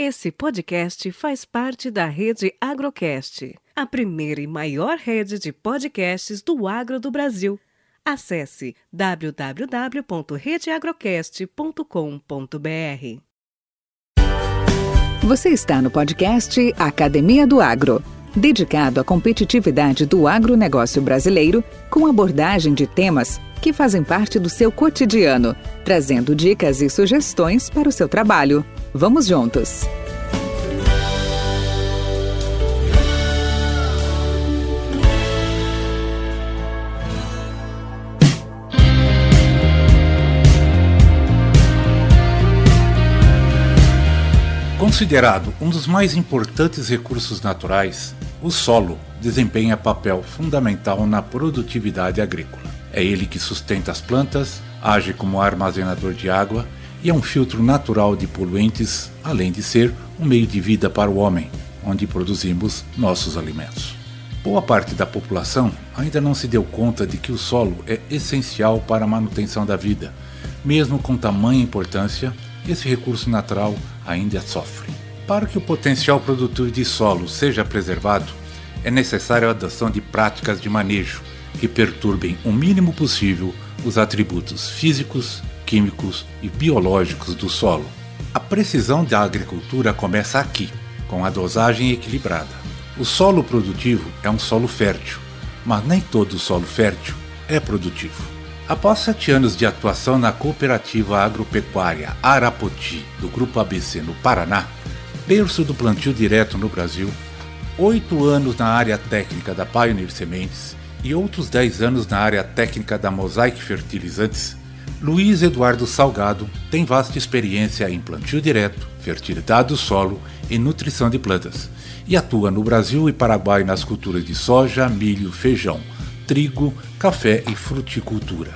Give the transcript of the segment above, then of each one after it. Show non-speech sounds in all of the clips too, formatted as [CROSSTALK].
Esse podcast faz parte da rede Agrocast, a primeira e maior rede de podcasts do agro do Brasil. Acesse www.redeagrocast.com.br. Você está no podcast Academia do Agro, dedicado à competitividade do agronegócio brasileiro, com abordagem de temas que fazem parte do seu cotidiano, trazendo dicas e sugestões para o seu trabalho. Vamos juntos! Considerado um dos mais importantes recursos naturais, o solo desempenha papel fundamental na produtividade agrícola. É ele que sustenta as plantas, age como armazenador de água e é um filtro natural de poluentes, além de ser um meio de vida para o homem, onde produzimos nossos alimentos. Boa parte da população ainda não se deu conta de que o solo é essencial para a manutenção da vida. Mesmo com tamanha importância, esse recurso natural ainda sofre. Para que o potencial produtivo de solo seja preservado, é necessária a adoção de práticas de manejo que perturbem o mínimo possível os atributos físicos, químicos e biológicos do solo. A precisão da agricultura começa aqui, com a dosagem equilibrada. O solo produtivo é um solo fértil, mas nem todo solo fértil é produtivo. Após sete anos de atuação na cooperativa agropecuária Arapoti, do Grupo ABC no Paraná, berço do plantio direto no Brasil, oito anos na área técnica da Pioneer Sementes e outros dez anos na área técnica da Mosaic Fertilizantes, Luiz Eduardo Salgado tem vasta experiência em plantio direto, fertilidade do solo e nutrição de plantas, e atua no Brasil e Paraguai nas culturas de soja, milho, feijão, trigo, café e fruticultura.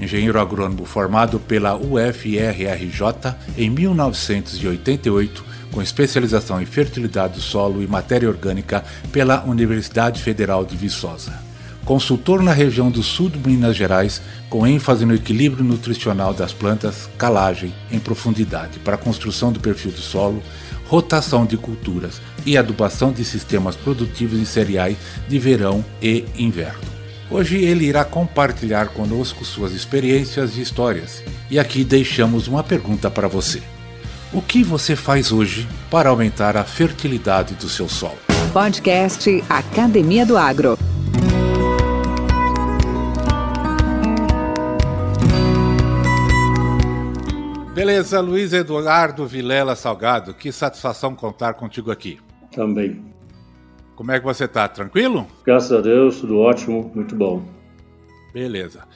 Engenheiro agrônomo formado pela UFRRJ em 1988, com especialização em fertilidade do solo e matéria orgânica pela Universidade Federal de Viçosa consultor na região do sul de Minas Gerais, com ênfase no equilíbrio nutricional das plantas, calagem em profundidade para a construção do perfil do solo, rotação de culturas e adubação de sistemas produtivos em cereais de verão e inverno. Hoje ele irá compartilhar conosco suas experiências e histórias. E aqui deixamos uma pergunta para você. O que você faz hoje para aumentar a fertilidade do seu solo? Podcast Academia do Agro. Beleza, Luiz Eduardo Vilela Salgado, que satisfação contar contigo aqui. Também. Como é que você tá? Tranquilo? Graças a Deus, tudo ótimo, muito bom. Beleza.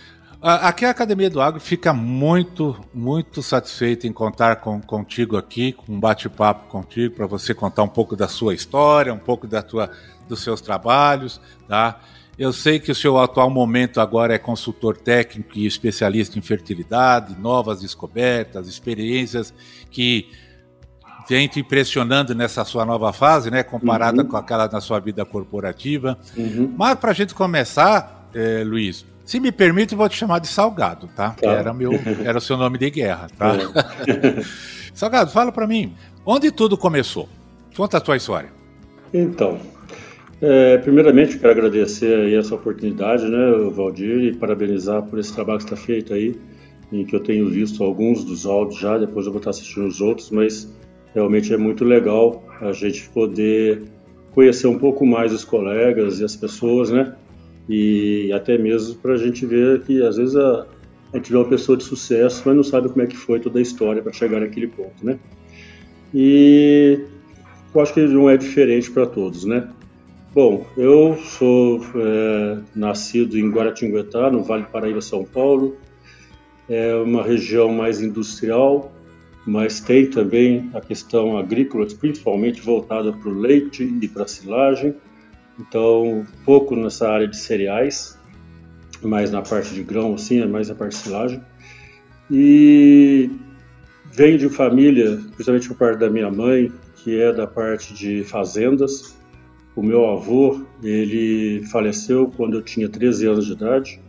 Aqui a Academia do Agro fica muito, muito satisfeita em contar com, contigo aqui, com um bate-papo contigo, para você contar um pouco da sua história, um pouco da tua, dos seus trabalhos, tá? Eu sei que o seu atual momento agora é consultor técnico e especialista em fertilidade, novas descobertas, experiências que vem te impressionando nessa sua nova fase, né, comparada uhum. com aquela na sua vida corporativa. Uhum. Mas para a gente começar, é, Luiz, se me permite, eu vou te chamar de Salgado, tá? tá. Era, meu, [LAUGHS] era o seu nome de guerra, tá? É. [LAUGHS] Salgado, fala para mim, onde tudo começou? Conta a tua história. Então, é, primeiramente, quero agradecer essa oportunidade, né, Valdir, e parabenizar por esse trabalho que está feito aí, em que eu tenho visto alguns dos áudios já, depois eu vou estar assistindo os outros, mas realmente é muito legal a gente poder conhecer um pouco mais os colegas e as pessoas, né, e até mesmo para a gente ver que às vezes a, a gente vê uma pessoa de sucesso, mas não sabe como é que foi toda a história para chegar naquele ponto, né. E eu acho que não é diferente para todos, né. Bom, eu sou é, nascido em Guaratinguetá, no Vale do Paraíba, São Paulo. É uma região mais industrial, mas tem também a questão agrícola, principalmente voltada para o leite e para a silagem. Então, pouco nessa área de cereais, mais na parte de grão, assim, é mais a parte de silagem. E venho de família, principalmente por parte da minha mãe, que é da parte de fazendas, o meu avô, ele faleceu quando eu tinha 13 anos de idade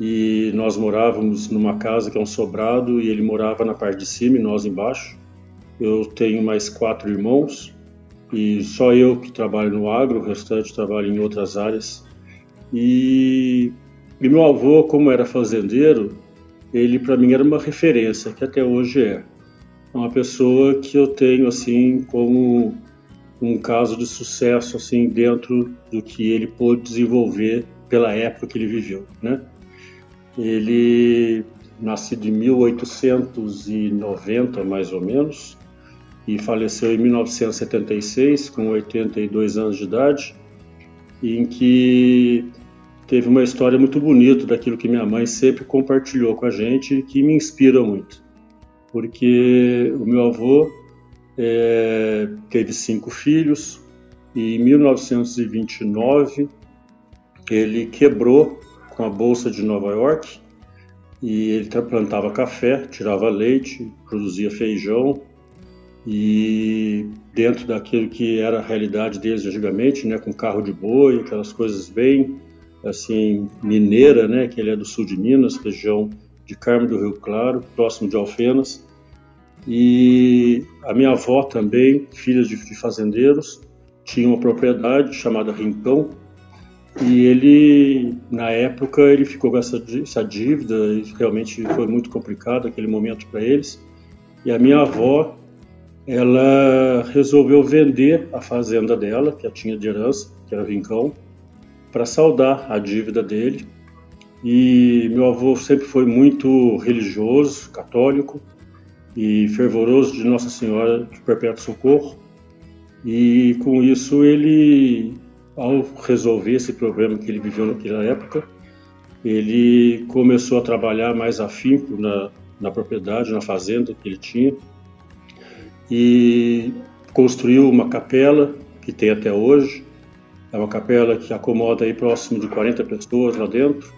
e nós morávamos numa casa que é um sobrado e ele morava na parte de cima e nós embaixo. eu tenho mais quatro irmãos e só eu que trabalho no agro, o restante trabalha em outras áreas. E, e meu avô, como era fazendeiro, ele para mim era uma referência, que até hoje é. É uma pessoa que eu tenho assim como um caso de sucesso assim dentro do que ele pôde desenvolver pela época que ele viveu, né? Ele nascido em 1890 mais ou menos e faleceu em 1976 com 82 anos de idade, em que teve uma história muito bonita daquilo que minha mãe sempre compartilhou com a gente e que me inspira muito, porque o meu avô é, teve cinco filhos e em 1929 ele quebrou com a bolsa de Nova York e ele plantava café, tirava leite, produzia feijão e dentro daquilo que era a realidade deles antigamente, né, com carro de boi, aquelas coisas bem assim mineira, né, que ele é do sul de Minas, região de Carmo do Rio Claro, próximo de Alfenas. E a minha avó também, filha de, de fazendeiros, tinha uma propriedade chamada Rincão, e ele, na época, ele ficou com essa, essa dívida realmente foi muito complicado aquele momento para eles. E a minha avó, ela resolveu vender a fazenda dela, que ela tinha de herança, que era Rincão, para saldar a dívida dele. E meu avô sempre foi muito religioso, católico e fervoroso de Nossa Senhora de Perpétuo Socorro. E com isso ele, ao resolver esse problema que ele viveu naquela época, ele começou a trabalhar mais afinco na, na propriedade, na fazenda que ele tinha, e construiu uma capela que tem até hoje, é uma capela que acomoda aí próximo de 40 pessoas lá dentro,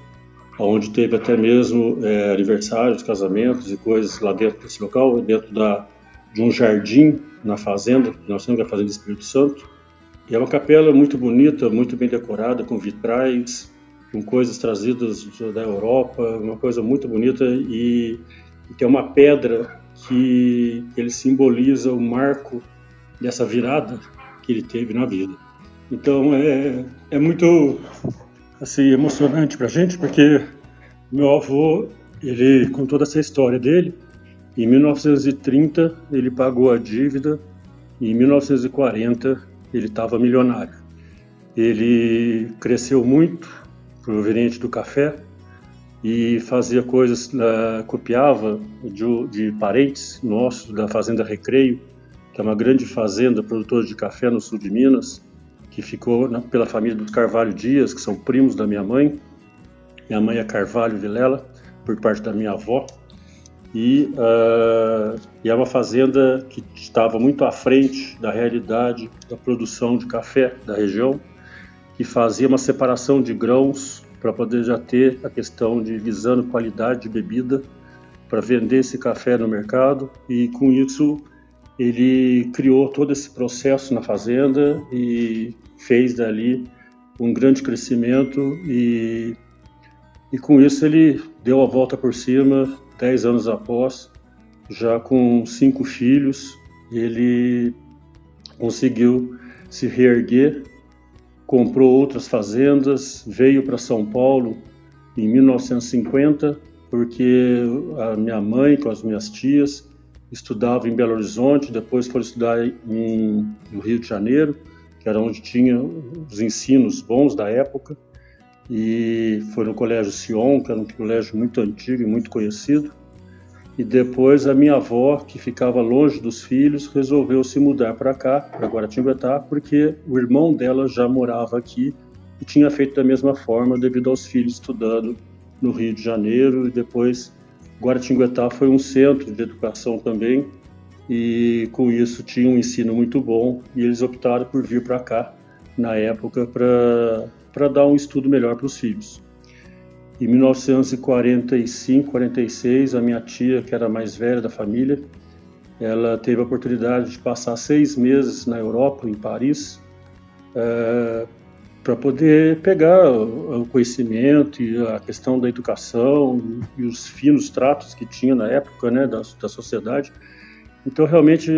onde teve até mesmo é, aniversários, casamentos e coisas lá dentro desse local, dentro da, de um jardim na fazenda, que nós temos a Fazenda Espírito Santo. E é uma capela muito bonita, muito bem decorada, com vitrais, com coisas trazidas da Europa, uma coisa muito bonita e, e tem uma pedra que ele simboliza o marco dessa virada que ele teve na vida. Então é, é muito assim emocionante para a gente porque meu avô ele com toda essa história dele em 1930 ele pagou a dívida e em 1940 ele estava milionário. Ele cresceu muito proveniente do café e fazia coisas, uh, copiava de, de parentes nossos da Fazenda Recreio, que é uma grande fazenda produtora de café no sul de Minas, que ficou né, pela família dos Carvalho Dias, que são primos da minha mãe. Minha mãe é Carvalho Vilela, por parte da minha avó. E, uh, e é uma fazenda que estava muito à frente da realidade da produção de café da região, que fazia uma separação de grãos para poder já ter a questão de visando qualidade de bebida para vender esse café no mercado e com isso ele criou todo esse processo na fazenda e fez dali um grande crescimento e, e com isso ele deu a volta por cima dez anos após, já com cinco filhos, ele conseguiu se reerguer, comprou outras fazendas, veio para São Paulo em 1950, porque a minha mãe com as minhas tias estudava em Belo Horizonte, depois foram estudar em, no Rio de Janeiro, que era onde tinha os ensinos bons da época, e foi no Colégio Sion, que era um colégio muito antigo e muito conhecido. E depois a minha avó, que ficava longe dos filhos, resolveu se mudar para cá, para Guaratinguetá, porque o irmão dela já morava aqui e tinha feito da mesma forma devido aos filhos estudando no Rio de Janeiro. E depois Guaratinguetá foi um centro de educação também e com isso tinha um ensino muito bom e eles optaram por vir para cá na época para dar um estudo melhor para os filhos. Em 1945, 46, a minha tia, que era a mais velha da família, ela teve a oportunidade de passar seis meses na Europa, em Paris, é, para poder pegar o conhecimento e a questão da educação e os finos tratos que tinha na época né, da, da sociedade. Então, realmente,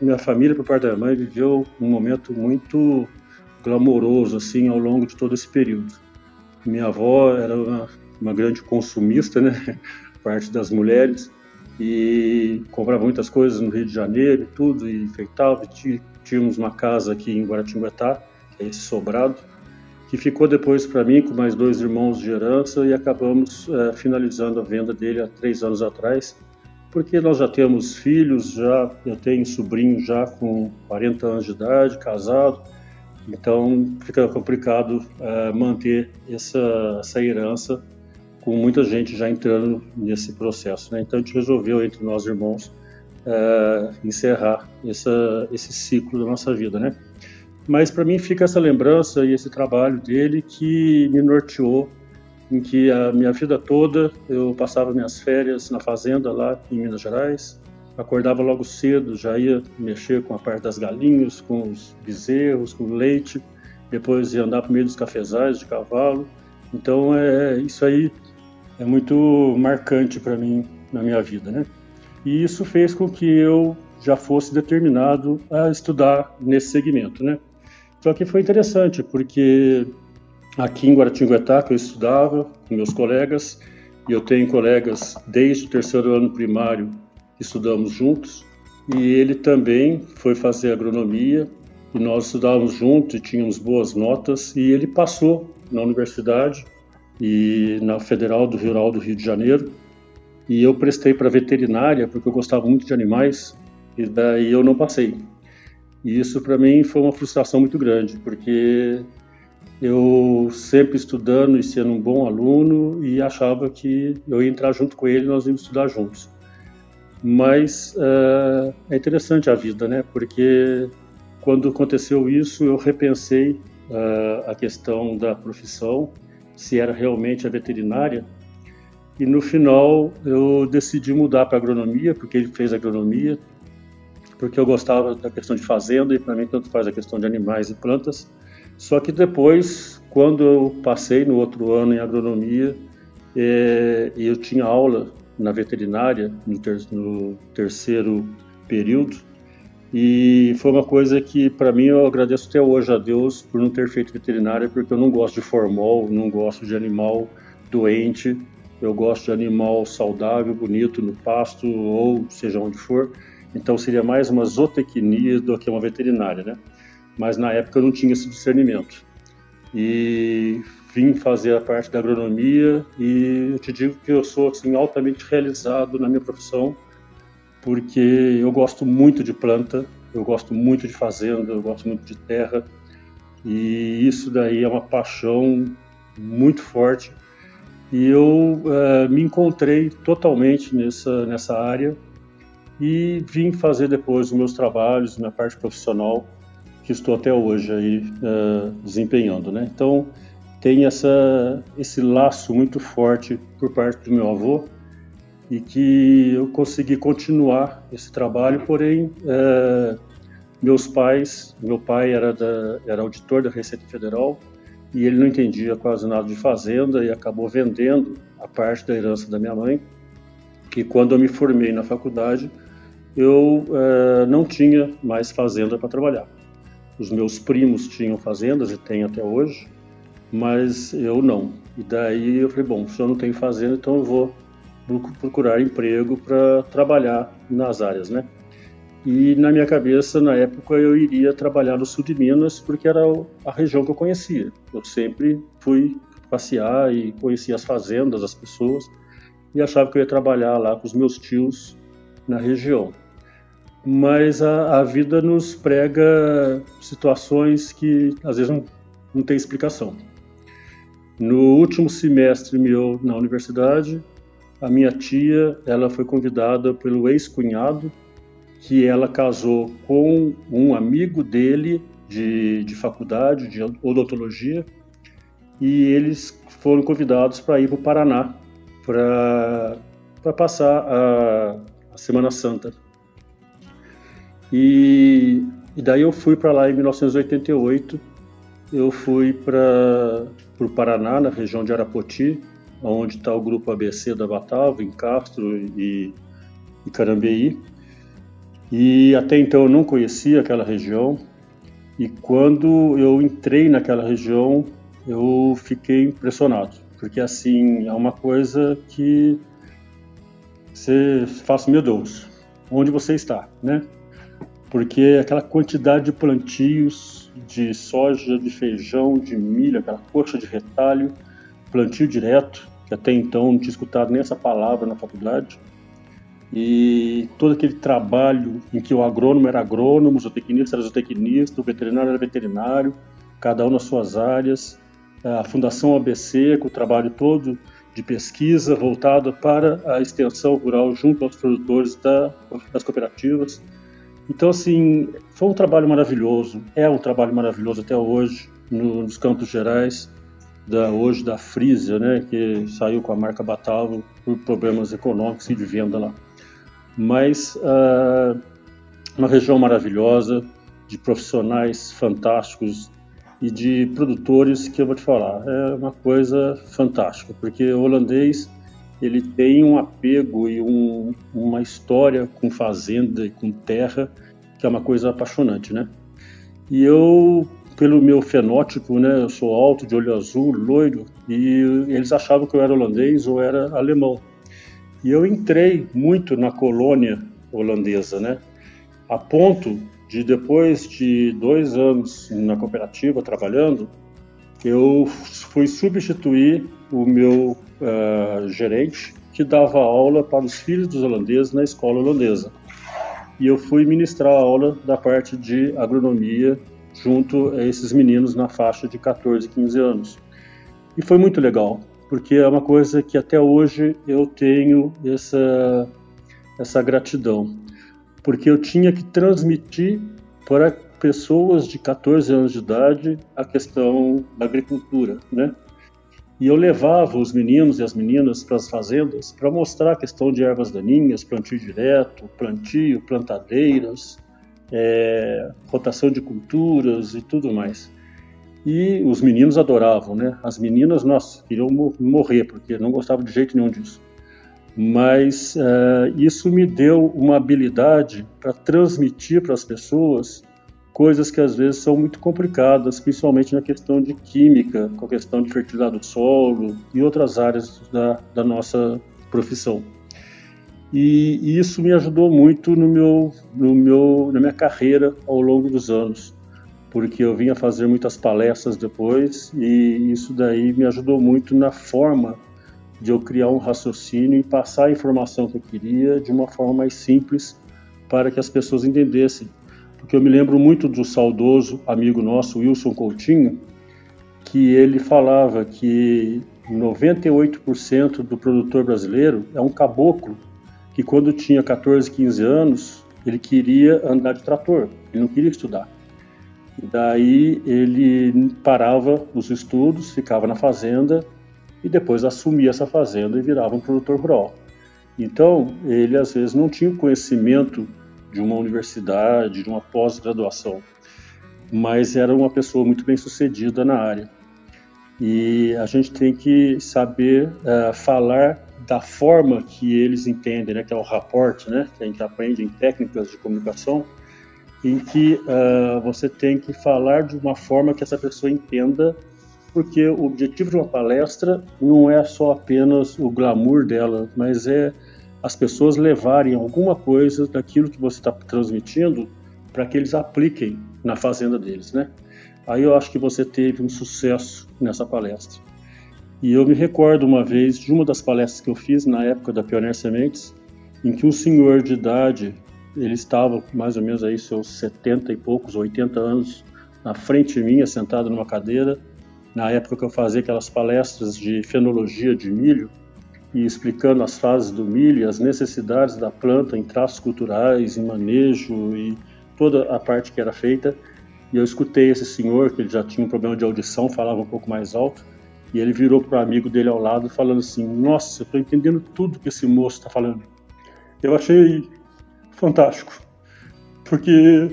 minha família, por parte da mãe, viveu um momento muito glamouroso, assim, ao longo de todo esse período. Minha avó era uma, uma grande consumista, né? [LAUGHS] Parte das mulheres e comprava muitas coisas no Rio de Janeiro e tudo, e enfeitava. E tínhamos uma casa aqui em Guaratinguetá, que é esse sobrado, que ficou depois para mim com mais dois irmãos de herança e acabamos é, finalizando a venda dele há três anos atrás, porque nós já temos filhos, já eu tenho sobrinho já com 40 anos de idade, casado, então fica complicado é, manter essa, essa herança com muita gente já entrando nesse processo. Né? Então a gente resolveu entre nós irmãos é, encerrar essa, esse ciclo da nossa vida, né? Mas para mim fica essa lembrança e esse trabalho dele que me norteou, em que a minha vida toda eu passava minhas férias na fazenda lá em Minas Gerais, acordava logo cedo, já ia mexer com a parte das galinhas, com os bezerros, com o leite, depois ia andar por meio dos cafezais de cavalo. Então é isso aí é muito marcante para mim na minha vida, né? E isso fez com que eu já fosse determinado a estudar nesse segmento, né? Só que foi interessante, porque aqui em Guaratinguetá, que eu estudava com meus colegas, e eu tenho colegas desde o terceiro ano primário que estudamos juntos, e ele também foi fazer agronomia, e nós estudávamos juntos e tínhamos boas notas, e ele passou na universidade e na Federal do Rural do Rio de Janeiro, e eu prestei para veterinária porque eu gostava muito de animais, e daí eu não passei. E isso para mim foi uma frustração muito grande, porque eu sempre estudando e sendo um bom aluno e achava que eu ia entrar junto com ele nós íamos estudar juntos. Mas uh, é interessante a vida, né? Porque quando aconteceu isso, eu repensei uh, a questão da profissão, se era realmente a veterinária. E no final eu decidi mudar para agronomia, porque ele fez agronomia, porque eu gostava da questão de fazenda e para mim tanto faz a questão de animais e plantas. Só que depois, quando eu passei no outro ano em agronomia, é, eu tinha aula na veterinária no, ter, no terceiro período e foi uma coisa que para mim eu agradeço até hoje a Deus por não ter feito veterinária porque eu não gosto de formol, não gosto de animal doente, eu gosto de animal saudável, bonito no pasto ou seja onde for. Então seria mais uma zootecnia do que uma veterinária, né? Mas na época eu não tinha esse discernimento. E vim fazer a parte da agronomia e eu te digo que eu sou assim altamente realizado na minha profissão, porque eu gosto muito de planta, eu gosto muito de fazenda, eu gosto muito de terra. E isso daí é uma paixão muito forte. E eu uh, me encontrei totalmente nessa, nessa área e vim fazer depois os meus trabalhos, minha parte profissional, que estou até hoje aí uh, desempenhando, né? Então tem essa esse laço muito forte por parte do meu avô e que eu consegui continuar esse trabalho, porém uh, meus pais, meu pai era da, era auditor da Receita Federal e ele não entendia quase nada de fazenda e acabou vendendo a parte da herança da minha mãe. Que quando eu me formei na faculdade eu é, não tinha mais fazenda para trabalhar. Os meus primos tinham fazendas e têm até hoje, mas eu não. E daí eu falei, bom, se eu não tenho fazenda, então eu vou procurar emprego para trabalhar nas áreas, né? E na minha cabeça, na época, eu iria trabalhar no sul de Minas, porque era a região que eu conhecia. Eu sempre fui passear e conhecia as fazendas, as pessoas, e achava que eu ia trabalhar lá com os meus tios na região mas a, a, vida nos prega situações que às vezes não, não tem explicação. No último semestre meu na universidade, a minha tia ela foi convidada pelo ex-cunhado, que ela casou com um amigo dele de, de faculdade, de odontologia, e eles foram convidados para ir para o Paraná para passar a, a Semana Santa. E, e daí eu fui para lá em 1988. Eu fui para o Paraná, na região de Arapoti, onde está o grupo ABC da Batalva, em Castro e, e Carambeí. E até então eu não conhecia aquela região. E quando eu entrei naquela região, eu fiquei impressionado, porque assim é uma coisa que você assim, meu Deus, onde você está, né? Porque aquela quantidade de plantios de soja, de feijão, de milho, aquela coxa de retalho, plantio direto, que até então não tinha escutado nem essa palavra na faculdade, e todo aquele trabalho em que o agrônomo era agrônomo, o zootecnista era zootecnista, o veterinário era veterinário, cada um nas suas áreas, a Fundação ABC, com o trabalho todo de pesquisa voltado para a extensão rural junto aos produtores da, das cooperativas. Então, assim, foi um trabalho maravilhoso, é um trabalho maravilhoso até hoje, no, nos Campos Gerais, da, hoje da Frisia, né, que saiu com a marca Batavo por problemas econômicos e de venda lá. Mas uh, uma região maravilhosa, de profissionais fantásticos e de produtores que eu vou te falar, é uma coisa fantástica, porque o holandês ele tem um apego e um, uma história com fazenda e com terra que é uma coisa apaixonante, né? E eu, pelo meu fenótipo, né, eu sou alto, de olho azul, loiro, e eles achavam que eu era holandês ou era alemão. E eu entrei muito na colônia holandesa, né? A ponto de depois de dois anos na cooperativa trabalhando, eu fui substituir o meu uh, gerente que dava aula para os filhos dos holandeses na escola holandesa. E eu fui ministrar a aula da parte de agronomia junto a esses meninos na faixa de 14, 15 anos. E foi muito legal, porque é uma coisa que até hoje eu tenho essa, essa gratidão, porque eu tinha que transmitir para pessoas de 14 anos de idade a questão da agricultura, né? E eu levava os meninos e as meninas para as fazendas para mostrar a questão de ervas daninhas, plantio direto, plantio, plantadeiras, é, rotação de culturas e tudo mais. E os meninos adoravam, né? As meninas, nossa, queriam morrer, porque não gostavam de jeito nenhum disso. Mas uh, isso me deu uma habilidade para transmitir para as pessoas coisas que às vezes são muito complicadas, principalmente na questão de química, com a questão de fertilidade do solo e outras áreas da, da nossa profissão. E, e, isso me ajudou muito no meu, no meu, na minha carreira ao longo dos anos porque eu vinha fazer muitas palestras depois e isso daí me ajudou muito na forma de eu criar um raciocínio e passar a informação que eu queria de uma forma mais simples para que as pessoas entendessem. Porque eu me lembro muito do saudoso amigo nosso, Wilson Coutinho, que ele falava que 98% do produtor brasileiro é um caboclo que quando tinha 14, 15 anos, ele queria andar de trator, ele não queria estudar. Daí ele parava os estudos, ficava na fazenda e depois assumia essa fazenda e virava um produtor rural. Então, ele às vezes não tinha o conhecimento de uma universidade, de uma pós-graduação, mas era uma pessoa muito bem sucedida na área. E a gente tem que saber uh, falar da forma que eles entendem, né, que é o rapport, né, que a gente aprende em técnicas de comunicação, em que uh, você tem que falar de uma forma que essa pessoa entenda, porque o objetivo de uma palestra não é só apenas o glamour dela, mas é as pessoas levarem alguma coisa daquilo que você está transmitindo para que eles apliquem na fazenda deles, né? Aí eu acho que você teve um sucesso nessa palestra. E eu me recordo uma vez de uma das palestras que eu fiz na época da Pioneer Sementes, em que um senhor de idade ele estava mais ou menos aí seus 70 e poucos, 80 anos, na frente mim, sentado numa cadeira. Na época que eu fazia aquelas palestras de fenologia de milho e explicando as fases do milho, e as necessidades da planta em traços culturais, em manejo e toda a parte que era feita. E eu escutei esse senhor, que ele já tinha um problema de audição, falava um pouco mais alto, e ele virou para o amigo dele ao lado, falando assim: Nossa, eu estou entendendo tudo que esse moço está falando. Eu achei fantástico, porque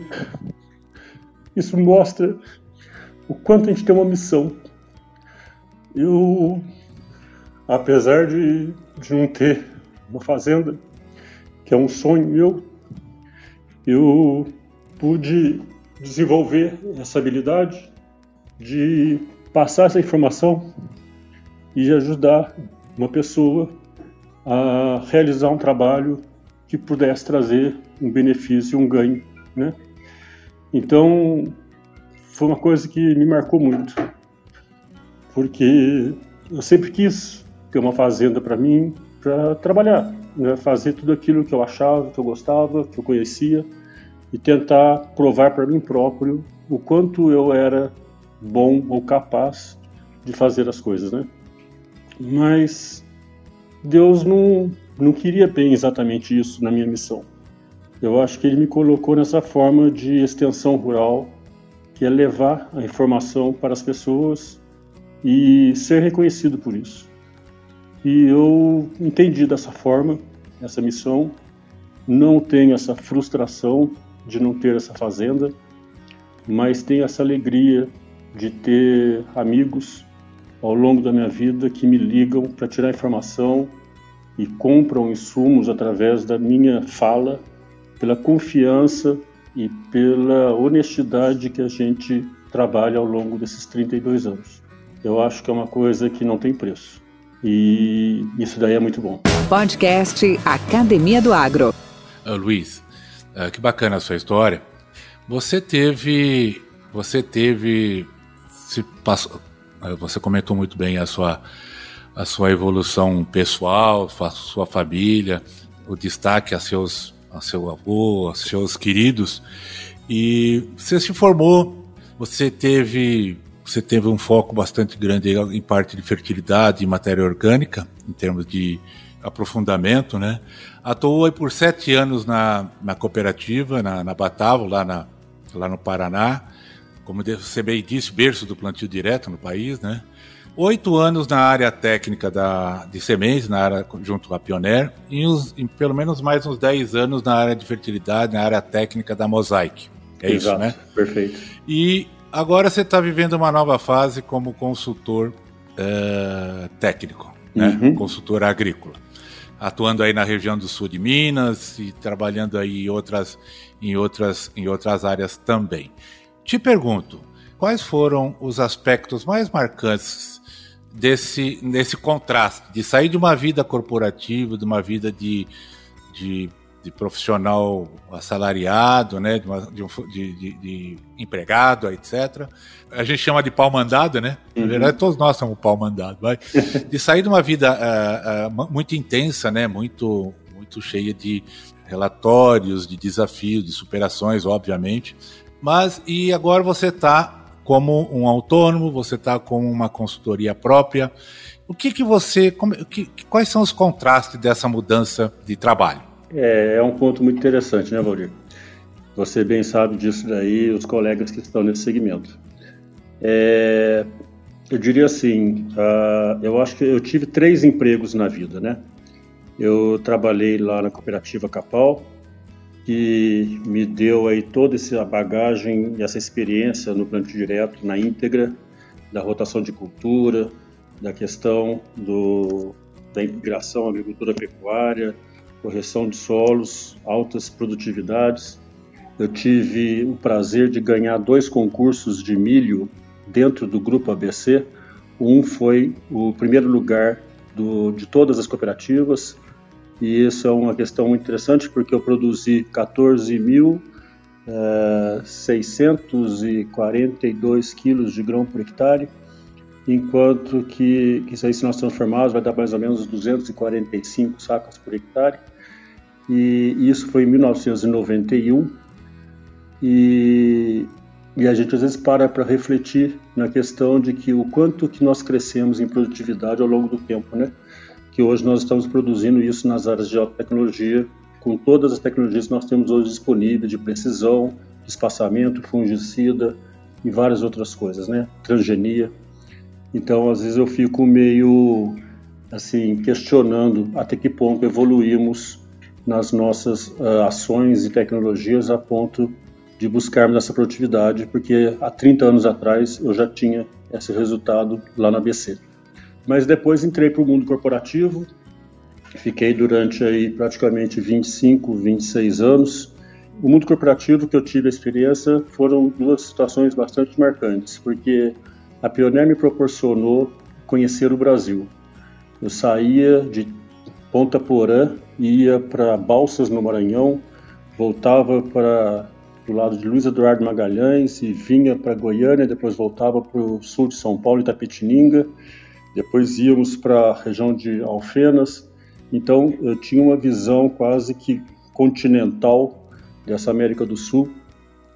isso mostra o quanto a gente tem uma missão. Eu, apesar de, de não ter uma fazenda, que é um sonho meu, eu pude desenvolver essa habilidade de passar essa informação e ajudar uma pessoa a realizar um trabalho que pudesse trazer um benefício, um ganho, né? Então, foi uma coisa que me marcou muito, porque eu sempre quis ter uma fazenda para mim, para trabalhar, né? fazer tudo aquilo que eu achava, que eu gostava, que eu conhecia e tentar provar para mim próprio o quanto eu era bom ou capaz de fazer as coisas, né? Mas Deus não, não queria bem exatamente isso na minha missão. Eu acho que ele me colocou nessa forma de extensão rural, que é levar a informação para as pessoas e ser reconhecido por isso. E eu entendi dessa forma essa missão, não tenho essa frustração de não ter essa fazenda, mas tenho essa alegria de ter amigos ao longo da minha vida que me ligam para tirar informação e compram insumos através da minha fala, pela confiança e pela honestidade que a gente trabalha ao longo desses 32 anos. Eu acho que é uma coisa que não tem preço. E isso daí é muito bom. Podcast Academia do Agro. Uh, Luiz, uh, que bacana a sua história. Você teve, você teve, se passou, uh, você comentou muito bem a sua, a sua evolução pessoal, a sua família, o destaque a seus, a seu avô, a seus queridos. E você se formou, você teve você teve um foco bastante grande em parte de fertilidade e matéria orgânica, em termos de aprofundamento, né? Atuou por sete anos na, na cooperativa, na, na Batavo, lá, na, lá no Paraná, como você bem disse, berço do plantio direto no país, né? Oito anos na área técnica da, de sementes, na área junto à Pioneer, e, uns, e pelo menos mais uns dez anos na área de fertilidade, na área técnica da Mosaic. É Exato, isso, né? Perfeito. E agora você está vivendo uma nova fase como consultor uh, técnico, né? Uhum. Consultor agrícola. Atuando aí na região do sul de Minas e trabalhando aí em outras, em outras, em outras áreas também. Te pergunto, quais foram os aspectos mais marcantes desse, desse contraste, de sair de uma vida corporativa, de uma vida de, de de profissional assalariado, né, de, uma, de, de, de, empregado, etc. A gente chama de pau mandado, né? Uhum. Na verdade, todos nós somos pau mandado, vai. [LAUGHS] de sair de uma vida uh, uh, muito intensa, né, muito, muito cheia de relatórios, de desafios, de superações, obviamente. Mas e agora você está como um autônomo, você está com uma consultoria própria. O que que você, como, que, quais são os contrastes dessa mudança de trabalho? É, é um ponto muito interessante, né, Valdir? Você bem sabe disso daí, os colegas que estão nesse segmento. É, eu diria assim, uh, eu acho que eu tive três empregos na vida, né? Eu trabalhei lá na cooperativa Capal, que me deu aí toda essa bagagem e essa experiência no plantio direto, na íntegra, da rotação de cultura, da questão do, da integração agricultura-pecuária, correção de solos, altas produtividades. Eu tive o prazer de ganhar dois concursos de milho dentro do grupo ABC. Um foi o primeiro lugar do, de todas as cooperativas, e isso é uma questão muito interessante porque eu produzi 14.642 é, quilos de grão por hectare, enquanto que, que isso aí, se nós transformarmos, vai dar mais ou menos 245 sacas por hectare e isso foi em 1991 e, e a gente às vezes para para refletir na questão de que o quanto que nós crescemos em produtividade ao longo do tempo, né? Que hoje nós estamos produzindo isso nas áreas de alta tecnologia, com todas as tecnologias que nós temos hoje disponíveis de precisão, de espaçamento, fungicida e várias outras coisas, né? Transgenia. Então, às vezes eu fico meio assim questionando até que ponto evoluímos nas nossas uh, ações e tecnologias a ponto de buscarmos essa produtividade, porque há 30 anos atrás eu já tinha esse resultado lá na BC. Mas depois entrei para o mundo corporativo, fiquei durante aí praticamente 25, 26 anos o mundo corporativo que eu tive a experiência foram duas situações bastante marcantes, porque a Pioneer me proporcionou conhecer o Brasil. Eu saía de Ponta Porã, ia para Balsas no Maranhão, voltava para do lado de Luiz Eduardo Magalhães e vinha para Goiânia, depois voltava para o sul de São Paulo, Itapetininga, depois íamos para a região de Alfenas. Então eu tinha uma visão quase que continental dessa América do Sul,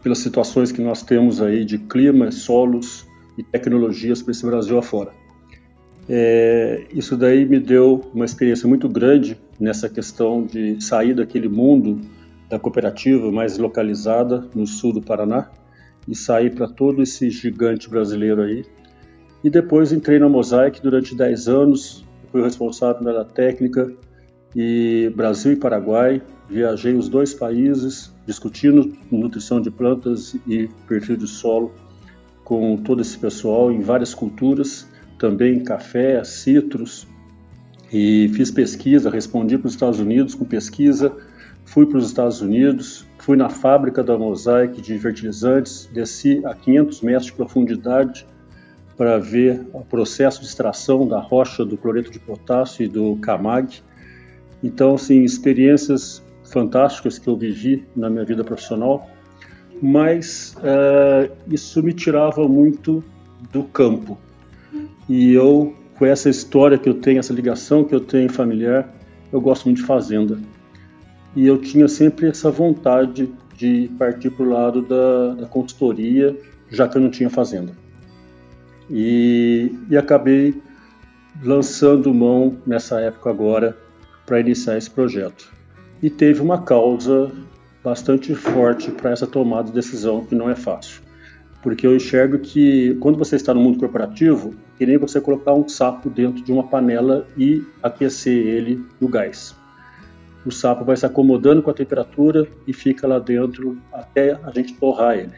pelas situações que nós temos aí de clima, solos e tecnologias para esse Brasil afora. É, isso daí me deu uma experiência muito grande nessa questão de sair daquele mundo da cooperativa mais localizada no sul do Paraná e sair para todo esse gigante brasileiro aí. E depois entrei na Mosaic durante 10 anos, fui responsável pela técnica e Brasil e Paraguai. Viajei os dois países discutindo nutrição de plantas e perfil de solo com todo esse pessoal em várias culturas, também café, citros. E fiz pesquisa, respondi para os Estados Unidos com pesquisa fui para os Estados Unidos, fui na fábrica da Mosaic de fertilizantes, desci a 500 metros de profundidade para ver o processo de extração da rocha do cloreto de potássio e do camag. Então, assim, experiências fantásticas que eu vivi na minha vida profissional, mas é, isso me tirava muito do campo. E eu, com essa história que eu tenho, essa ligação que eu tenho familiar, eu gosto muito de fazenda e eu tinha sempre essa vontade de partir para o lado da, da, consultoria, já que eu não tinha fazenda. E, e acabei lançando mão nessa época agora para iniciar esse projeto. E teve uma causa bastante forte para essa tomada de decisão que não é fácil. Porque eu enxergo que quando você está no mundo corporativo, que nem você colocar um sapo dentro de uma panela e aquecer ele no gás o sapo vai se acomodando com a temperatura e fica lá dentro até a gente torrar ele.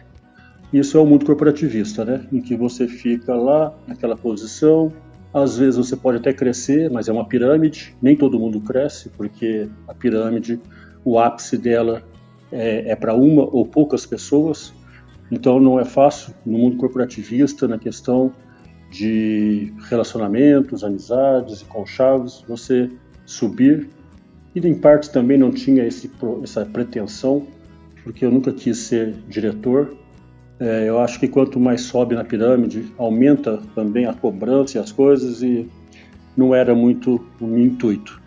Isso é o mundo corporativista, né? Em que você fica lá naquela posição. Às vezes você pode até crescer, mas é uma pirâmide. Nem todo mundo cresce, porque a pirâmide, o ápice dela é, é para uma ou poucas pessoas. Então não é fácil no mundo corporativista, na questão de relacionamentos, amizades e conchaves, você subir e em parte também não tinha esse, essa pretensão, porque eu nunca quis ser diretor. É, eu acho que quanto mais sobe na pirâmide, aumenta também a cobrança e as coisas, e não era muito o meu intuito.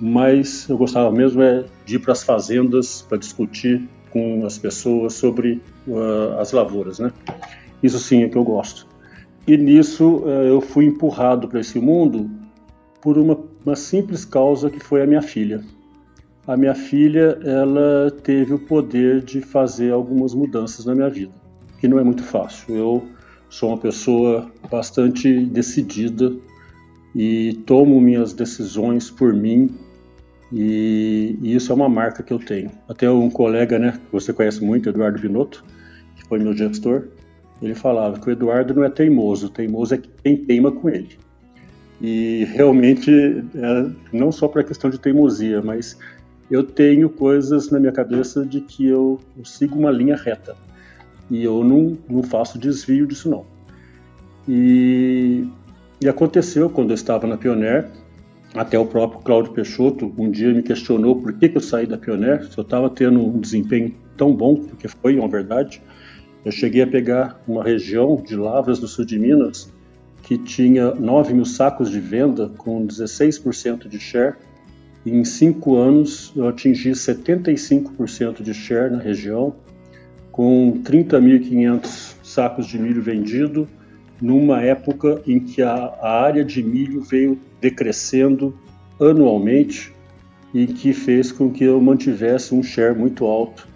Mas eu gostava mesmo é de ir para as fazendas para discutir com as pessoas sobre uh, as lavouras, né? Isso sim é que eu gosto. E nisso uh, eu fui empurrado para esse mundo por uma, uma simples causa que foi a minha filha. A minha filha, ela teve o poder de fazer algumas mudanças na minha vida, que não é muito fácil. Eu sou uma pessoa bastante decidida e tomo minhas decisões por mim e, e, isso é uma marca que eu tenho. Até um colega, né, que você conhece muito, Eduardo Binotto, que foi meu gestor, ele falava que o Eduardo não é teimoso, teimoso é quem teima com ele. E realmente, é, não só para a questão de teimosia, mas eu tenho coisas na minha cabeça de que eu, eu sigo uma linha reta. E eu não, não faço desvio disso, não. E, e aconteceu quando eu estava na Pioneer, até o próprio Cláudio Peixoto um dia me questionou por que, que eu saí da Pioneer, se eu estava tendo um desempenho tão bom, porque foi uma verdade. Eu cheguei a pegar uma região de Lavras, no sul de Minas, que tinha 9 mil sacos de venda com 16% de share. E em cinco anos eu atingi 75% de share na região, com 30.500 sacos de milho vendido, numa época em que a, a área de milho veio decrescendo anualmente e que fez com que eu mantivesse um share muito alto.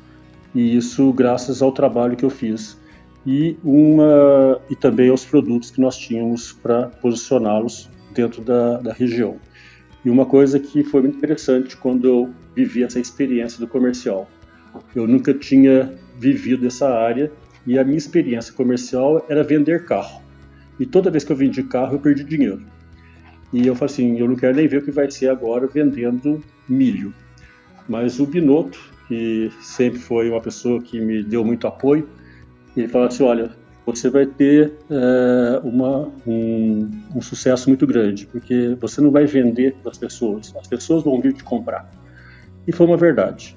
E isso graças ao trabalho que eu fiz e, uma, e também aos produtos que nós tínhamos para posicioná-los dentro da, da região. E uma coisa que foi muito interessante quando eu vivi essa experiência do comercial. Eu nunca tinha vivido essa área e a minha experiência comercial era vender carro. E toda vez que eu vendi carro, eu perdi dinheiro. E eu falei assim, eu não quero nem ver o que vai ser agora vendendo milho. Mas o Binotto, que sempre foi uma pessoa que me deu muito apoio. Ele falou assim: olha, você vai ter é, uma, um, um, sucesso muito grande, porque você não vai vender para as pessoas, as pessoas vão vir te comprar. E foi uma verdade.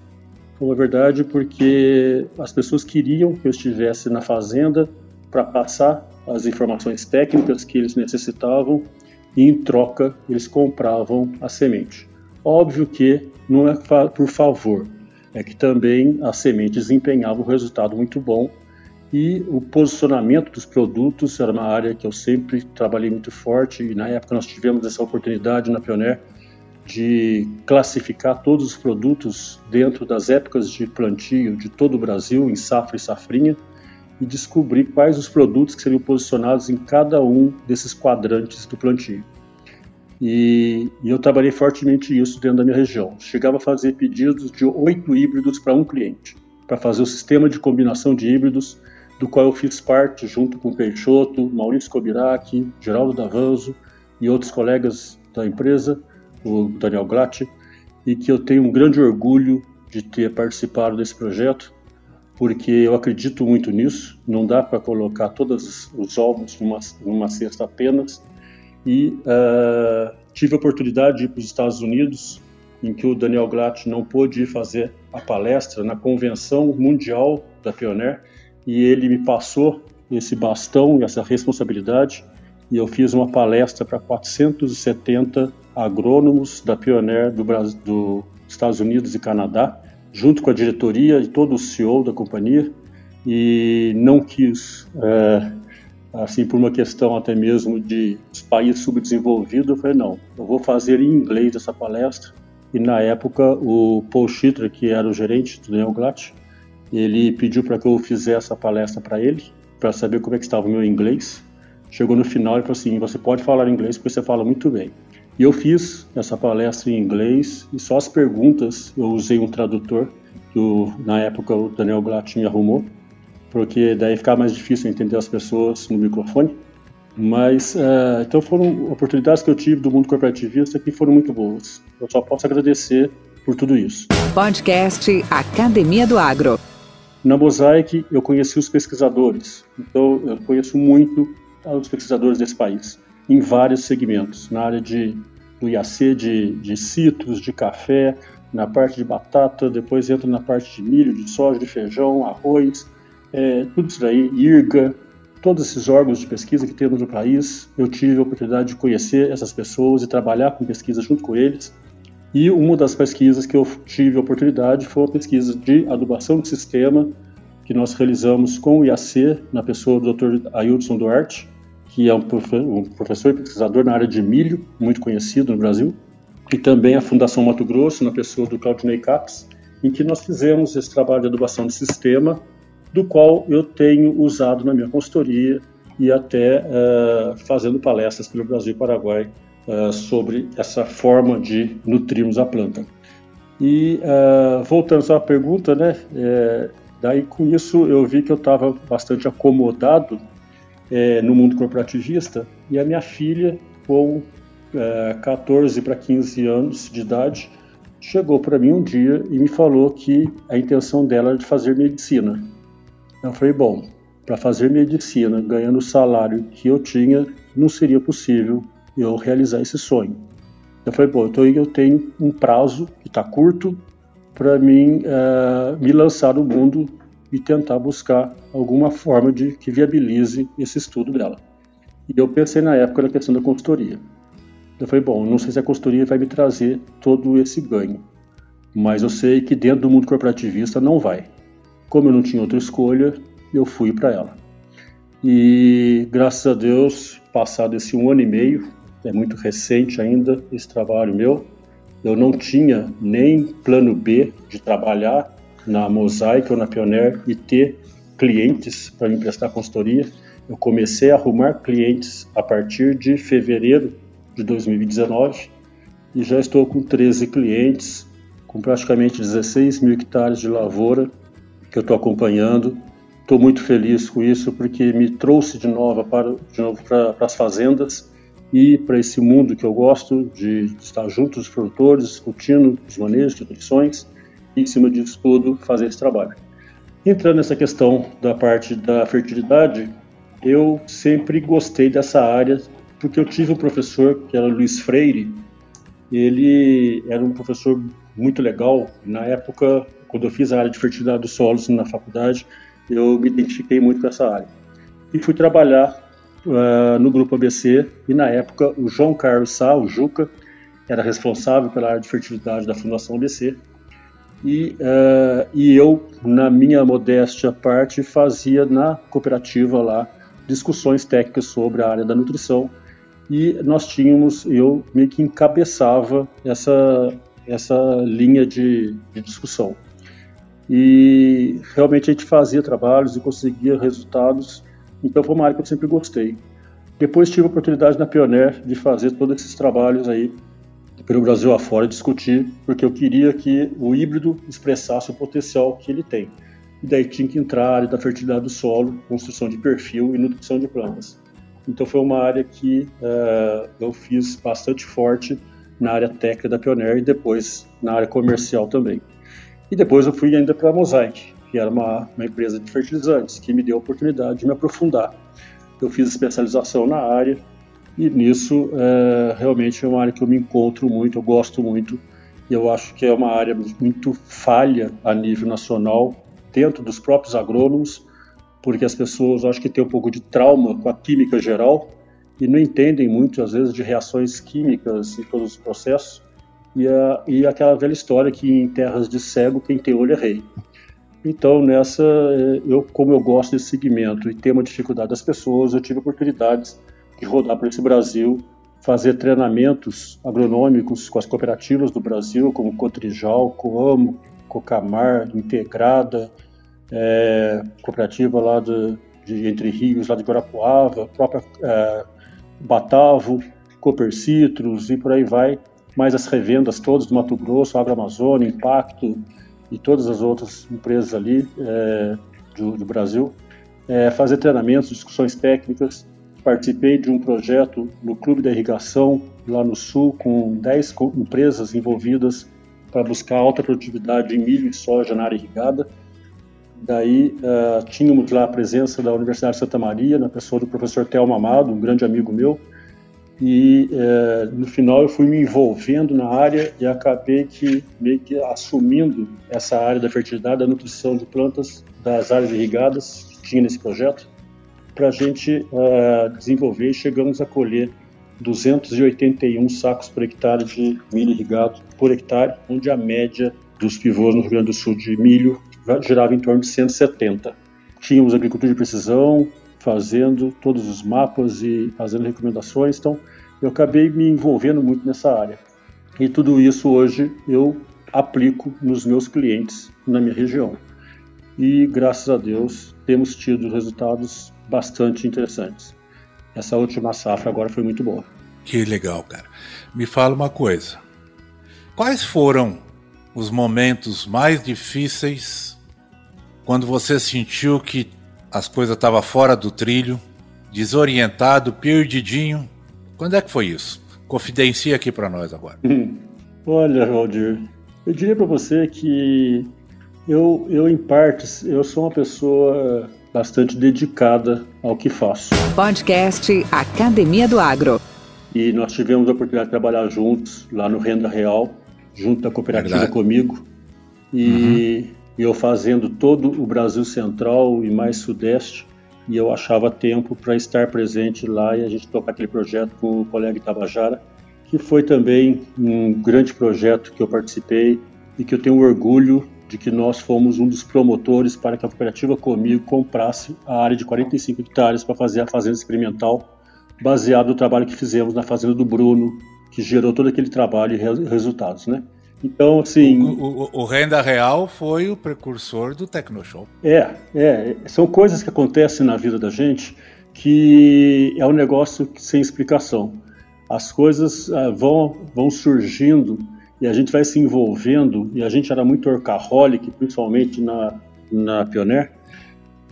Foi uma verdade porque as pessoas queriam que eu estivesse na fazenda para passar as informações técnicas que eles necessitavam e, em troca, eles compravam a semente. Óbvio que não é por favor, é que também a semente desempenhava um resultado muito bom e o posicionamento dos produtos era uma área que eu sempre trabalhei muito forte e na época nós tivemos essa oportunidade na Pioneer de classificar todos os produtos dentro das épocas de plantio de todo o Brasil, em safra e safrinha, e descobrir quais os produtos que seriam posicionados em cada um desses quadrantes do plantio. E, e, eu trabalhei fortemente isso dentro da minha região. Chegava a fazer pedidos de oito híbridos para um cliente, para fazer o sistema de combinação de híbridos, do qual eu fiz parte junto com Peixoto, Maurício Kobiraki, Geraldo Davanzo e outros colegas da empresa, o Daniel Glatt, e que eu tenho um grande orgulho de ter participado desse projeto porque eu acredito muito nisso. Não dá para colocar todos os ovos numa, numa cesta apenas. E uh, tive a oportunidade de ir para os Estados Unidos, em que o Daniel Glatt não pôde ir fazer a palestra na Convenção Mundial da Pioneer, e ele me passou esse bastão e essa responsabilidade, e eu fiz uma palestra para 470 agrônomos da Pioneer do Brasil, dos Estados Unidos e Canadá, junto com a diretoria e todo o CEO da companhia, e não quis, é, assim, por uma questão até mesmo de país subdesenvolvido, eu falei, não, eu vou fazer em inglês essa palestra. E na época, o Paul Schitter, que era o gerente do Daniel Glatt, ele pediu para que eu fizesse a palestra para ele, para saber como é que estava o meu inglês. Chegou no final e falou assim, você pode falar inglês porque você fala muito bem. E eu fiz essa palestra em inglês e só as perguntas eu usei um tradutor, que o, na época o Daniel Glatt me arrumou, porque daí ficava mais difícil entender as pessoas no microfone. Mas, uh, então foram oportunidades que eu tive do mundo corporativista que foram muito boas. Eu só posso agradecer por tudo isso. Podcast Academia do Agro. Na Mosaic, eu conheci os pesquisadores, então eu conheço muito os pesquisadores desse país em vários segmentos, na área de, do IAC de, de citros, de café, na parte de batata, depois entra na parte de milho, de soja, de feijão, arroz, é, tudo isso daí, IRGA, todos esses órgãos de pesquisa que temos no país, eu tive a oportunidade de conhecer essas pessoas e trabalhar com pesquisa junto com eles. E uma das pesquisas que eu tive a oportunidade foi a pesquisa de adubação de sistema que nós realizamos com o IAC, na pessoa do Dr. Ailton Duarte, que é um, professor e pesquisador na área de milho, muito conhecido no Brasil, e também a Fundação Mato Grosso, na pessoa do Claudinei Caps, em que nós fizemos esse trabalho de adubação de sistema, do qual eu tenho usado na minha consultoria e até uh, fazendo palestras pelo Brasil e Paraguai uh, sobre essa forma de nutrirmos a planta. E uh, voltando à pergunta, né, é, daí com isso eu vi que eu estava bastante acomodado é, no mundo corporativista e a minha filha, com é, 14 para 15 anos de idade, chegou para mim um dia e me falou que a intenção dela era de fazer medicina. Eu falei, bom, para fazer medicina, ganhando o salário que eu tinha, não seria possível eu realizar esse sonho. Eu falei, bom, então eu tenho um prazo que está curto para mim uh, me lançar no mundo e tentar buscar alguma forma de que viabilize esse estudo dela. E eu pensei na época na questão da consultoria. Eu falei, bom, não sei se a consultoria vai me trazer todo esse ganho, mas eu sei que dentro do mundo corporativista não vai. Como eu não tinha outra escolha, eu fui para ela. E graças a Deus, passado esse um ano e meio, é muito recente ainda esse trabalho meu, eu não tinha nem plano B de trabalhar na Mosaic ou na Pioneer e ter clientes para me prestar consultoria. Eu comecei a arrumar clientes a partir de fevereiro de 2019 e já estou com 13 clientes, com praticamente 16 mil hectares de lavoura que eu estou acompanhando. Estou muito feliz com isso porque me trouxe de novo para, de novo para, as fazendas e para esse mundo que eu gosto de estar junto dos produtores, discutindo os manejos de nutrições em cima disso tudo, fazer esse trabalho. Entrando nessa questão da parte da fertilidade, eu sempre gostei dessa área, porque eu tive um professor, que era Luiz Freire, ele era um professor muito legal. Na época, quando eu fiz a área de fertilidade dos solos na faculdade, eu me identifiquei muito com essa área. E fui trabalhar uh, no Grupo ABC, e na época o João Carlos Sá, o Juca, era responsável pela área de fertilidade da Fundação ABC, e, uh, e eu, na minha modéstia parte, fazia na cooperativa lá discussões técnicas sobre a área da nutrição e nós tínhamos, eu meio que encabeçava essa, essa linha de, de discussão. E realmente a gente fazia trabalhos e conseguia resultados, então foi uma área que eu sempre gostei. Depois tive a oportunidade na Pioneer de fazer todos esses trabalhos aí pelo Brasil afora, discutir, porque eu queria que o híbrido expressasse o potencial que ele tem. E daí tinha que entrar a área da fertilidade do solo, construção de perfil e nutrição de plantas. Então foi uma área que uh, eu fiz bastante forte na área técnica da Pioneer e depois na área comercial também. E depois eu fui ainda para a Mosaic, que era uma, uma empresa de fertilizantes, que me deu a oportunidade de me aprofundar. Eu fiz especialização na área e nisso uh, realmente é uma área que eu me encontro muito, eu gosto muito e eu acho que é uma área muito falha a nível nacional dentro dos próprios agrônomos porque as pessoas acho que têm um pouco de trauma com a química geral e não entendem muito, às vezes, de reações químicas e todos os processos. E, a, e aquela velha história que em terras de cego, quem tem olho é rei. Então, nessa, eu, como eu gosto desse segmento e tenho uma dificuldade das pessoas, eu tive oportunidades rodar por esse Brasil, fazer treinamentos agronômicos com as cooperativas do Brasil, como Cotrijal, Coamo, Cocamar, Integrada, é, cooperativa lá de, de, Entre Rios, lá de Guarapuava, própria é, Batavo, Cooper Citrus e por aí vai, mais as revendas todas do Mato Grosso, Agroamazônia, Impacto e todas as outras empresas ali é, do, do, Brasil, é, fazer treinamentos, discussões técnicas. Participei de um projeto no Clube da Irrigação, lá no Sul, com 10 empresas envolvidas para buscar alta produtividade em milho e soja na área irrigada. Daí uh, tínhamos lá a presença da Universidade de Santa Maria, na pessoa do professor Telmo Amado, um grande amigo meu. E uh, no final eu fui me envolvendo na área e acabei que meio que assumindo essa área da fertilidade, da nutrição de plantas das áreas irrigadas que tinha nesse projeto, para a gente uh, desenvolver e chegamos a colher 281 sacos por hectare de milho irrigado por hectare, onde a média dos pivôs no Rio Grande do Sul de milho girava em torno de 170. Tínhamos agricultura de precisão, fazendo todos os mapas e fazendo recomendações, então eu acabei me envolvendo muito nessa área. E tudo isso hoje eu aplico nos meus clientes na minha região. E graças a Deus temos tido resultados bastante interessantes. Essa última safra agora foi muito boa. Que legal, cara. Me fala uma coisa. Quais foram os momentos mais difíceis quando você sentiu que as coisas estavam fora do trilho, desorientado, perdidinho? Quando é que foi isso? Confidencia aqui para nós agora. [LAUGHS] Olha, Valdir, eu diria para você que eu, eu, em partes, eu sou uma pessoa bastante dedicada ao que faço. Podcast Academia do Agro. E nós tivemos a oportunidade de trabalhar juntos lá no Renda Real, junto da cooperativa Verdade. comigo. E uhum eu fazendo todo o Brasil Central e mais Sudeste, e eu achava tempo para estar presente lá e a gente tocar aquele projeto com o colega Itabajara, que foi também um grande projeto que eu participei e que eu tenho orgulho de que nós fomos um dos promotores para que a cooperativa comigo comprasse a área de 45 hectares para fazer a fazenda experimental, baseado no trabalho que fizemos na fazenda do Bruno, que gerou todo aquele trabalho e resultados, né? Então, assim. O, o, o, Renda Real foi o precursor do Tecnoshow. É, é. São coisas que acontecem na vida da gente que é um negócio sem explicação. As coisas uh, vão, vão surgindo e a gente vai se envolvendo, e a gente era muito orcaholic, principalmente na, na Pioneer,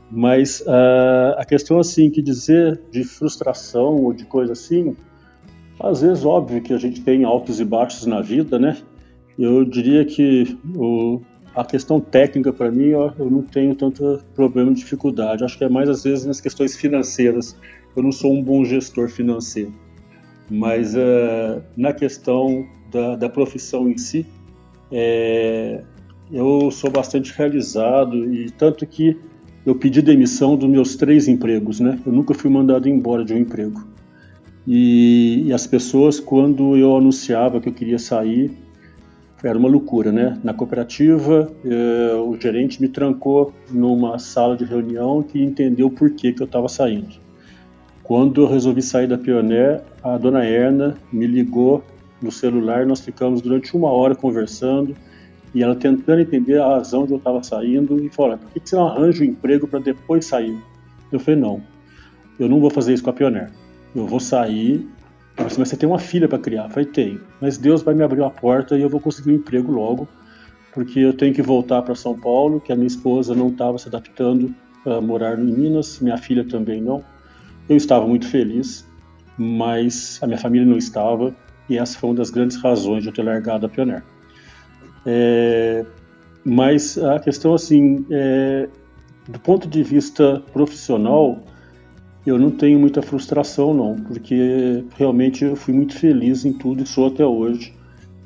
mas uh, a questão assim, que dizer de frustração ou de coisa assim, às vezes óbvio que a gente tem altos e baixos na vida, né? Eu diria que o, a questão técnica para mim eu, eu, não tenho tanto problema de dificuldade. Acho que é mais às vezes nas questões financeiras. Eu não sou um bom gestor financeiro, mas uh, na questão da, da, profissão em si, é, eu sou bastante realizado e tanto que eu pedi demissão dos meus três empregos, né? Eu nunca fui mandado embora de um emprego. E, e as pessoas, quando eu anunciava que eu queria sair, era uma loucura, né? Na cooperativa, eh, o gerente me trancou numa sala de reunião que entendeu por que, que eu estava saindo. Quando eu resolvi sair da Pioneer, a dona Erna me ligou no celular, nós ficamos durante uma hora conversando e ela tentando entender a razão de eu estava saindo e falou: por que, você não arranja um emprego para depois sair? Eu falei: não, eu não vou fazer isso com a Pioneer. Eu vou sair ela mas você tem uma filha para criar. Eu falei, tenho. Mas Deus vai me abrir a porta e eu vou conseguir um emprego logo, porque eu tenho que voltar para São Paulo, que a minha esposa não estava se adaptando a morar em Minas, minha filha também não. Eu estava muito feliz, mas a minha família não estava, e essa foi uma das grandes razões de eu ter largado a Pioneer. É, mas a questão, assim, é, do ponto de vista profissional, eu não tenho muita frustração, não, porque realmente eu fui muito feliz em tudo e sou até hoje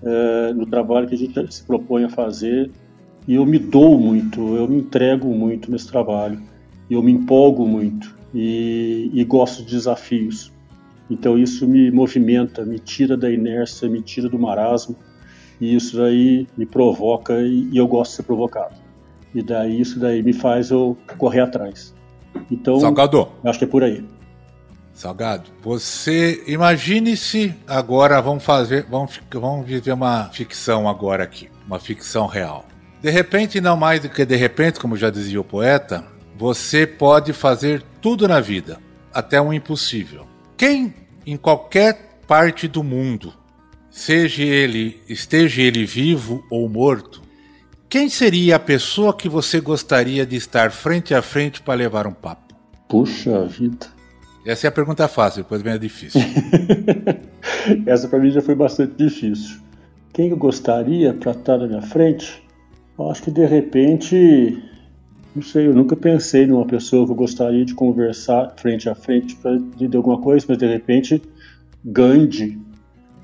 é, no trabalho que a gente se propõe a fazer. E eu me dou muito, eu me entrego muito nesse trabalho, eu me empolgo muito e, e gosto de desafios. Então isso me movimenta, me tira da inércia, me tira do marasmo e isso daí me provoca e, eu gosto de ser provocado. E daí isso daí me faz eu correr atrás. Então, Salgado. acho que é por aí. Salgado, você imagine-se agora vamos fazer, vamos, vamos viver uma ficção agora aqui, uma ficção real. De repente, não mais do que de repente, como já dizia o poeta, você pode fazer tudo na vida, até um impossível. Quem em qualquer parte do mundo, seja ele, esteja ele vivo ou morto, quem seria a pessoa que você gostaria de estar frente a frente para levar um papo? Puxa vida. Essa é a pergunta fácil, depois vem a difícil. [LAUGHS] Essa para mim já foi bastante difícil. Quem eu gostaria para estar na minha frente? Eu acho que de repente, não sei, eu nunca pensei numa pessoa que eu gostaria de conversar frente a frente para dizer alguma coisa, mas de repente, Gandhi,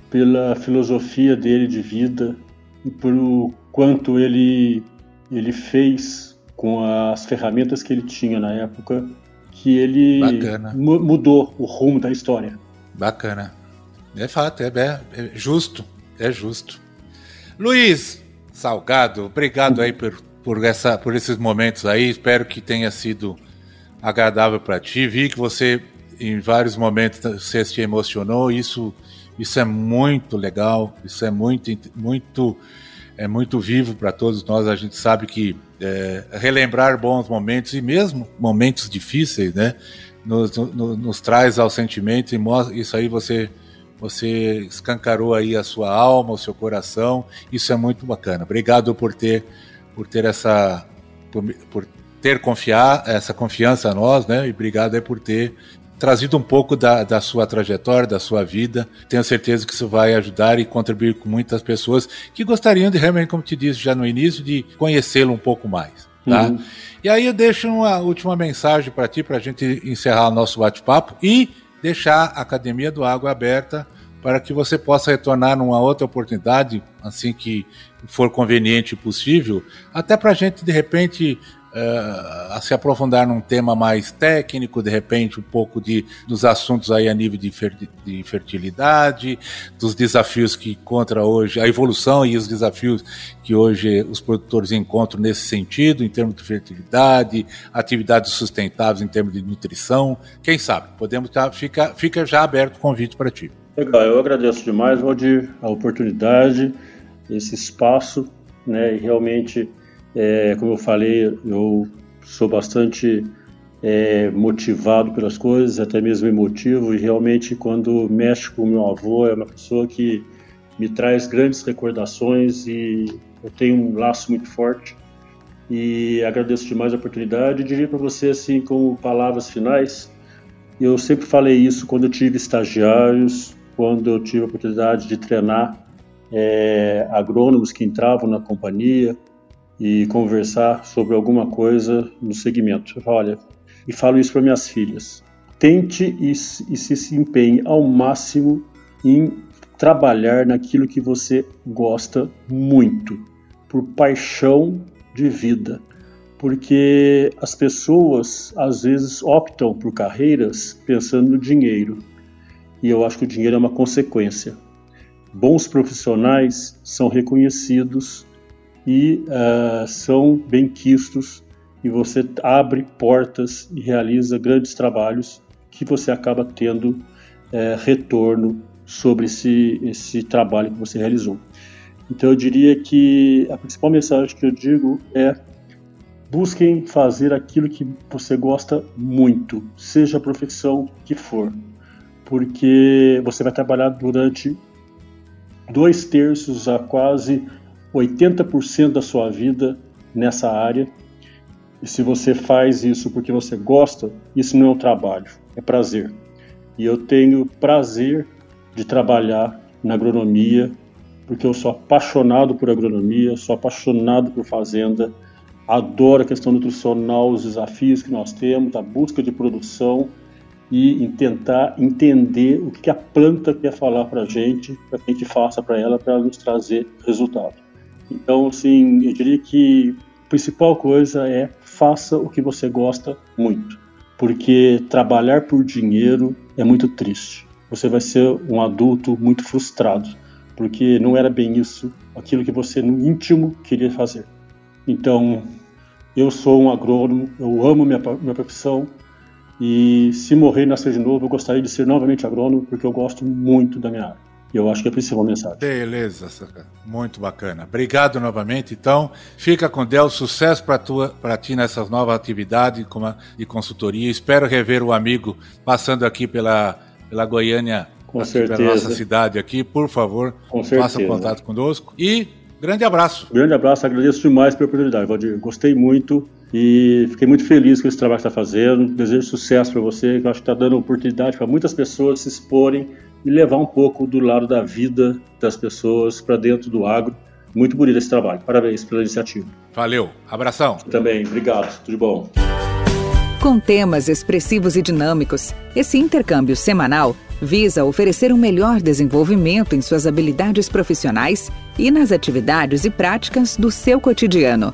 pela filosofia dele de vida e pelo quanto ele, ele fez com as ferramentas que ele tinha na época, que ele mudou o rumo da história. Bacana. É fato, é, é, é justo, é justo. Luiz Salgado, obrigado aí por, por, essa, por esses momentos aí. Espero que tenha sido agradável para ti. Vi que você, em vários momentos, você se emocionou. Isso, isso é muito legal. Isso é muito, muito é muito vivo para todos nós. A gente sabe que é, relembrar bons momentos e mesmo momentos difíceis, né, nos, nos, nos traz ao sentimento e mostra, isso aí você você escancarou aí a sua alma, o seu coração. Isso é muito bacana. Obrigado por ter por ter essa por, por ter confiar essa confiança a nós, né? E obrigado aí por ter trazido um pouco da, da sua trajetória, da sua vida. Tenho certeza que isso vai ajudar e contribuir com muitas pessoas que gostariam de realmente, como te disse já no início, de conhecê-lo um pouco mais. Tá? Uhum. E aí eu deixo uma última mensagem para ti, para a gente encerrar o nosso bate-papo e deixar a Academia do Água aberta para que você possa retornar numa outra oportunidade, assim que for conveniente e possível, até para a gente, de repente, uh, se aprofundar num tema mais técnico, de repente um pouco de, dos assuntos aí a nível de, fer, de fertilidade, dos desafios que encontra hoje, a evolução e os desafios que hoje os produtores encontram nesse sentido, em termos de fertilidade, atividades sustentáveis em termos de nutrição. Quem sabe? Podemos estar, fica, fica já aberto o convite para ti. Legal, eu agradeço demais, Valdir, a oportunidade, esse espaço, né, e realmente é, como eu falei, eu sou bastante é, motivado pelas coisas, até mesmo emotivo, e realmente quando mexo com meu avô, é uma pessoa que me traz grandes recordações e eu tenho um laço muito forte. E agradeço demais a oportunidade. E diria para você, assim, como palavras finais, eu sempre falei isso quando eu tive estagiários, quando eu tive a oportunidade de treinar é, agrônomos que entravam na companhia, e conversar sobre alguma coisa no segmento. Olha, e falo isso para minhas filhas. Tente e, e se empenhe ao máximo em trabalhar naquilo que você gosta muito, por paixão de vida. Porque as pessoas às vezes optam por carreiras pensando no dinheiro. E eu acho que o dinheiro é uma consequência. Bons profissionais são reconhecidos e uh, são benquistos e você abre portas e realiza grandes trabalhos que você acaba tendo é, retorno sobre esse, esse trabalho que você realizou. Então eu diria que a principal mensagem que eu digo é busquem fazer aquilo que você gosta muito, seja a profissão que for, porque você vai trabalhar durante dois terços a quase 80% da sua vida nessa área. E se você faz isso porque você gosta, isso não é um trabalho, é prazer. E eu tenho prazer de trabalhar na agronomia, porque eu sou apaixonado por agronomia, sou apaixonado por fazenda, adoro a questão nutricional, os desafios que nós temos, a busca de produção e em tentar entender o que a planta quer falar para a gente, para que a gente faça para ela, para nos trazer resultado. Então, assim, eu diria que a principal coisa é faça o que você gosta muito porque trabalhar por dinheiro é muito triste. Você vai ser um adulto muito frustrado, porque não era bem isso, aquilo que você no íntimo queria fazer. Então, eu sou um agrônomo, eu amo minha, minha profissão e se morrer e nascer de novo, eu gostaria de ser novamente agrônomo, porque eu gosto muito da minha área. E eu acho que é a principal mensagem. Beleza, muito bacana. Obrigado novamente. Então, fica com Deus, sucesso para ti nessas novas atividades de consultoria. Espero rever o amigo passando aqui pela, pela Goiânia, com certeza. pela nossa cidade aqui. Por favor, com faça contato conosco. E grande abraço. Grande abraço, agradeço demais pela oportunidade, Valdir. Gostei muito e fiquei muito feliz com esse trabalho que está fazendo. Desejo sucesso para você, que eu acho que está dando oportunidade para muitas pessoas se exporem e levar um pouco do lado da vida das pessoas para dentro do agro. Muito bonito esse trabalho. Parabéns pela iniciativa. Valeu. Abração. Também. Obrigado. Tudo de bom. Com temas expressivos e dinâmicos, esse intercâmbio semanal visa oferecer um melhor desenvolvimento em suas habilidades profissionais e nas atividades e práticas do seu cotidiano.